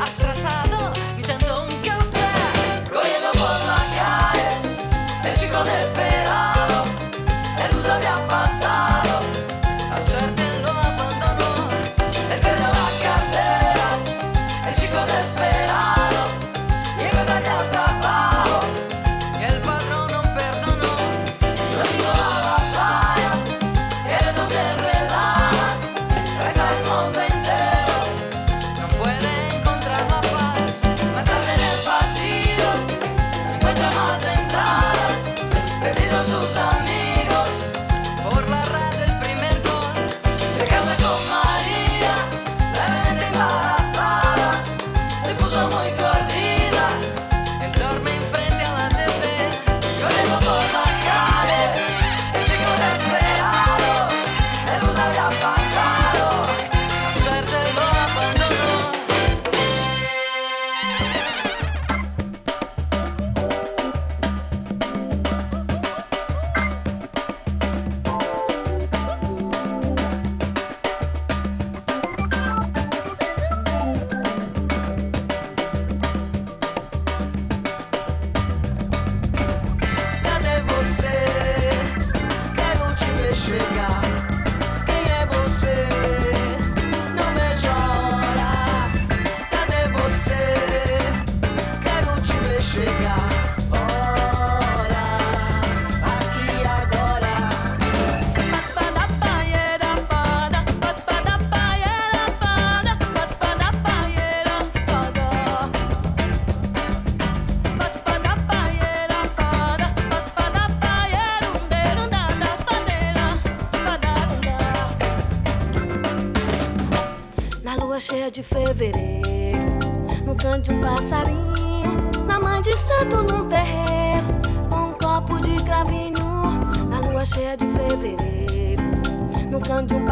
atrasada.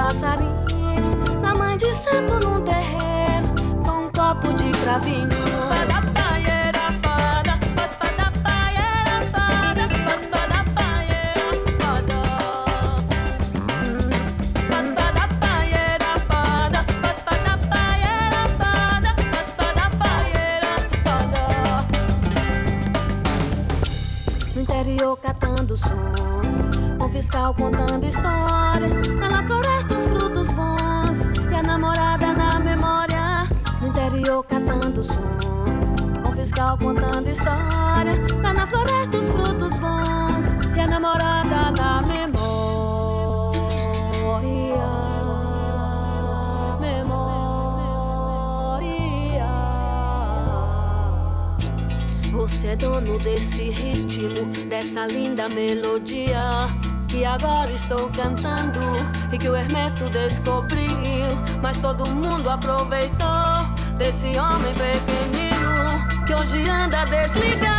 passarinho, na mãe de santo num terreiro, com um copo de cravinho. desse ritmo, dessa linda melodia que agora estou cantando e que o Hermeto descobriu, mas todo mundo aproveitou desse homem pequenino que hoje anda desligado.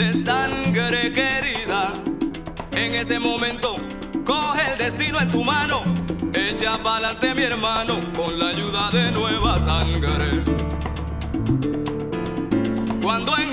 de sangre querida. En ese momento, coge el destino en tu mano. Echa pa'lante mi hermano con la ayuda de nueva sangre. Cuando en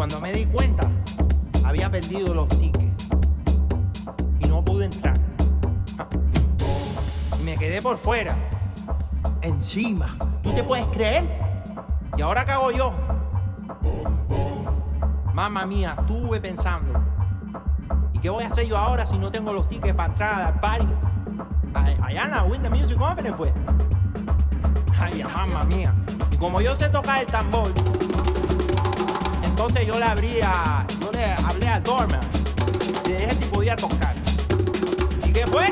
cuando me di cuenta, había perdido los tickets y no pude entrar. Y me quedé por fuera, encima. ¿Tú te puedes creer? ¿Y ahora qué yo? Mamma mía, estuve pensando. ¿Y qué voy a hacer yo ahora si no tengo los tickets para entrar al party? Allá en la Winter Music Conference fue. Ay, mamma mía. Y como yo sé tocar el tambor, entonces yo le abría, yo le hablé a Dorman de si podía tocar. ¿Y qué fue?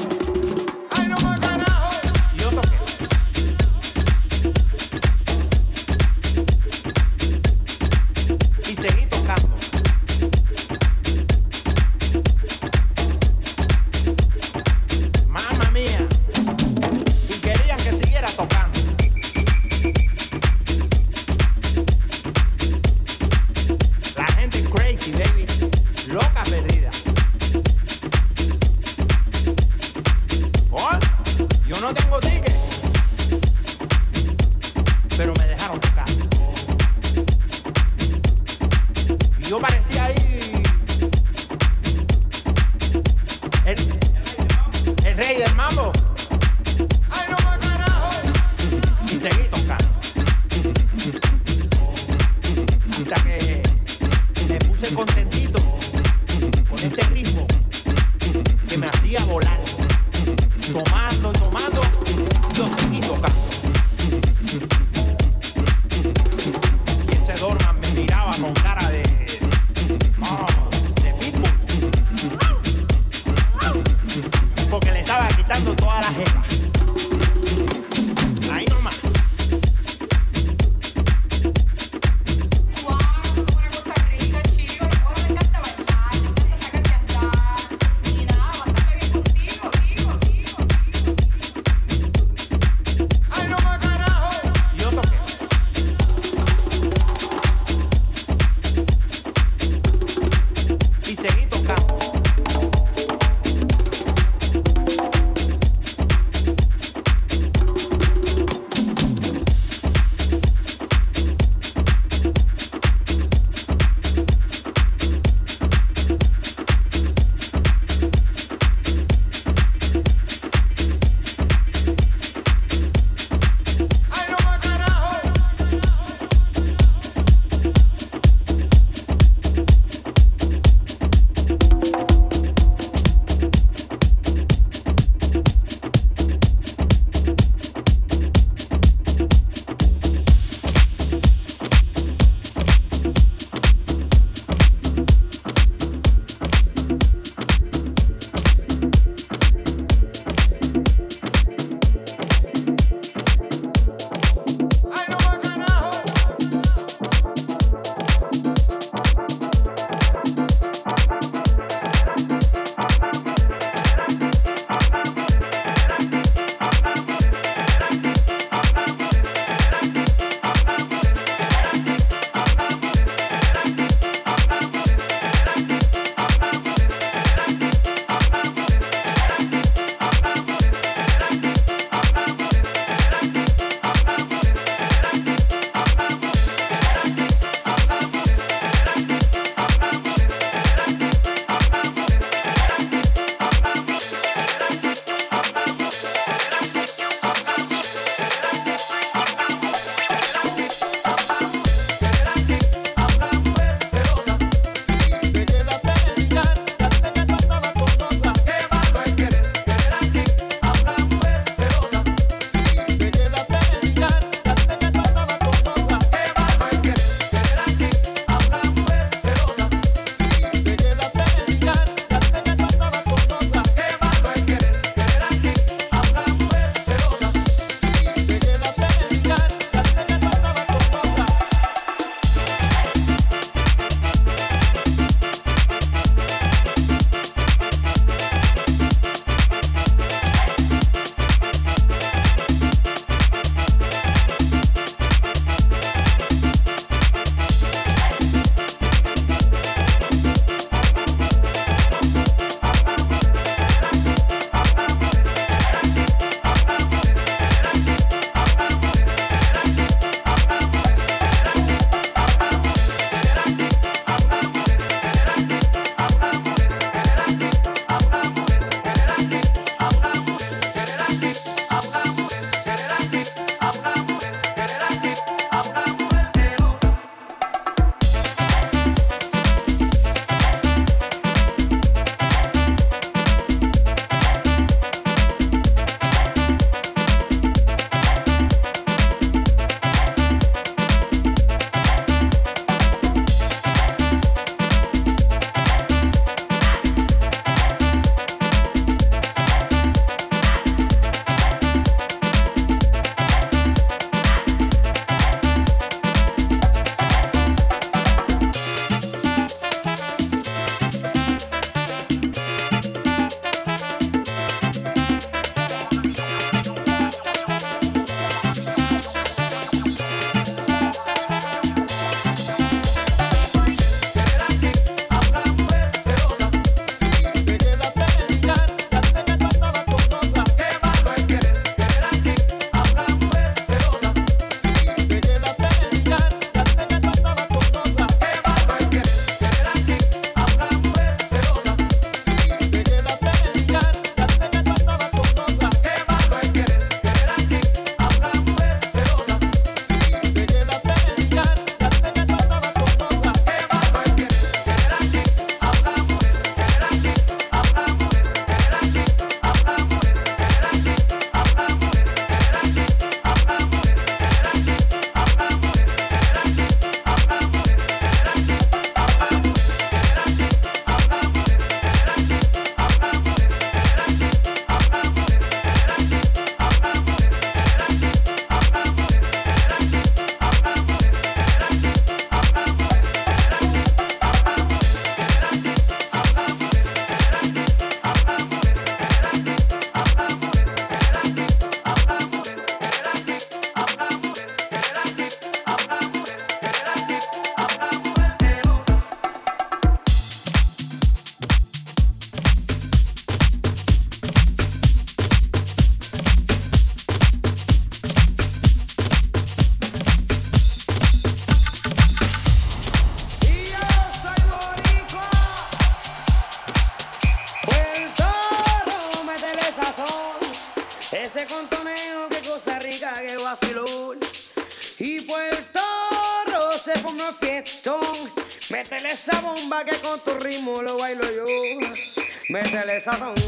essa onda.